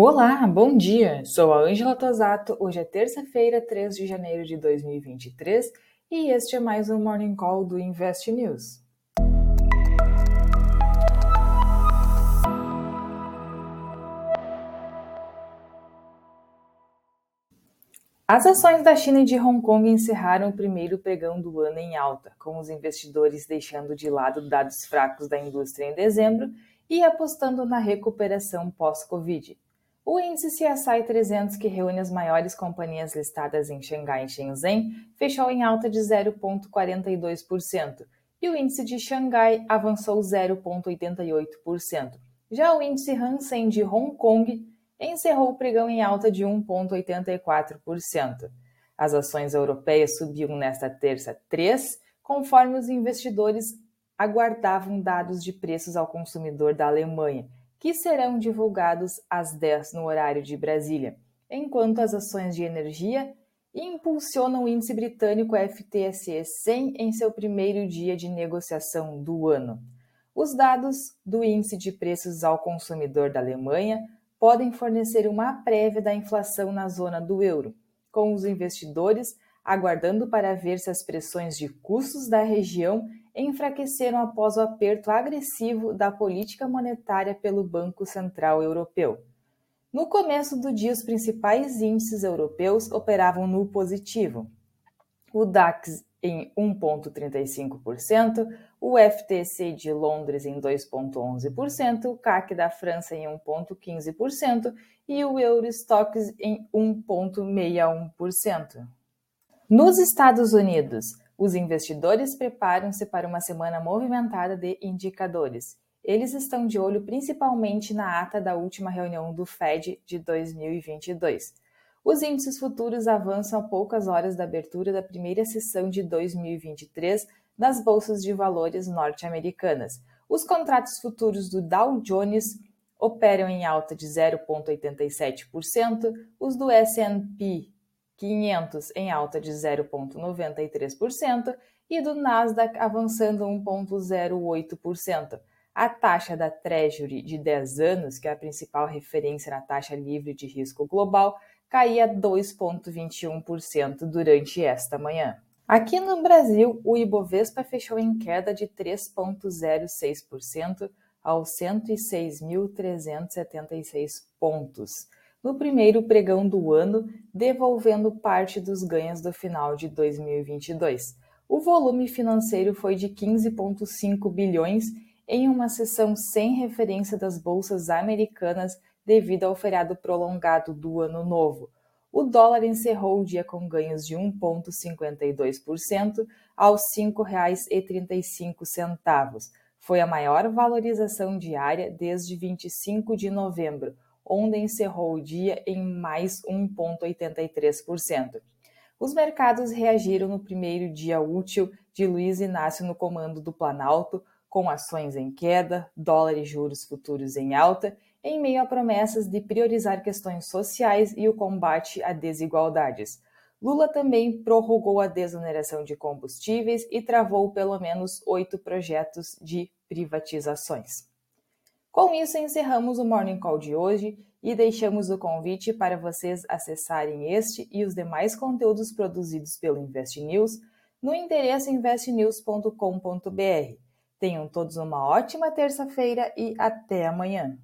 Olá, bom dia! Sou a Ângela Tosato. Hoje é terça-feira, 3 de janeiro de 2023 e este é mais um Morning Call do Invest News. As ações da China e de Hong Kong encerraram o primeiro pregão do ano em alta, com os investidores deixando de lado dados fracos da indústria em dezembro e apostando na recuperação pós-Covid. O índice CSI 300, que reúne as maiores companhias listadas em Xangai e Shenzhen, fechou em alta de 0,42%, e o índice de Xangai avançou 0,88%. Já o índice Hang Seng de Hong Kong encerrou o pregão em alta de 1,84%. As ações europeias subiam nesta terça 3, conforme os investidores aguardavam dados de preços ao consumidor da Alemanha, que serão divulgados às 10 no horário de Brasília, enquanto as ações de energia impulsionam o índice britânico FTSE 100 em seu primeiro dia de negociação do ano. Os dados do índice de preços ao consumidor da Alemanha podem fornecer uma prévia da inflação na zona do euro, com os investidores aguardando para ver se as pressões de custos da região enfraqueceram após o aperto agressivo da política monetária pelo Banco Central Europeu. No começo do dia, os principais índices europeus operavam no positivo. O DAX em 1,35%, o FTC de Londres em 2,11%, o CAC da França em 1,15% e o Eurostox em 1,61%. Nos Estados Unidos, os investidores preparam-se para uma semana movimentada de indicadores. Eles estão de olho principalmente na ata da última reunião do Fed de 2022. Os índices futuros avançam a poucas horas da abertura da primeira sessão de 2023 das bolsas de valores norte-americanas. Os contratos futuros do Dow Jones operam em alta de 0,87%, os do S&P 500 em alta de 0,93% e do Nasdaq avançando 1,08%. A taxa da Treasury de 10 anos, que é a principal referência na taxa livre de risco global, caía 2,21% durante esta manhã. Aqui no Brasil, o Ibovespa fechou em queda de 3,06% aos 106.376 pontos no primeiro pregão do ano, devolvendo parte dos ganhos do final de 2022. O volume financeiro foi de 15,5 bilhões em uma sessão sem referência das bolsas americanas devido ao feriado prolongado do Ano Novo. O dólar encerrou o dia com ganhos de 1,52% aos R$ 5,35. Foi a maior valorização diária desde 25 de novembro, onde encerrou o dia em mais 1,83%. Os mercados reagiram no primeiro dia útil de Luiz Inácio no comando do Planalto, com ações em queda, dólar e juros futuros em alta, em meio a promessas de priorizar questões sociais e o combate a desigualdades. Lula também prorrogou a desoneração de combustíveis e travou pelo menos oito projetos de privatizações. Com isso, encerramos o Morning Call de hoje e deixamos o convite para vocês acessarem este e os demais conteúdos produzidos pelo Invest News no endereço investnews.com.br. Tenham todos uma ótima terça-feira e até amanhã.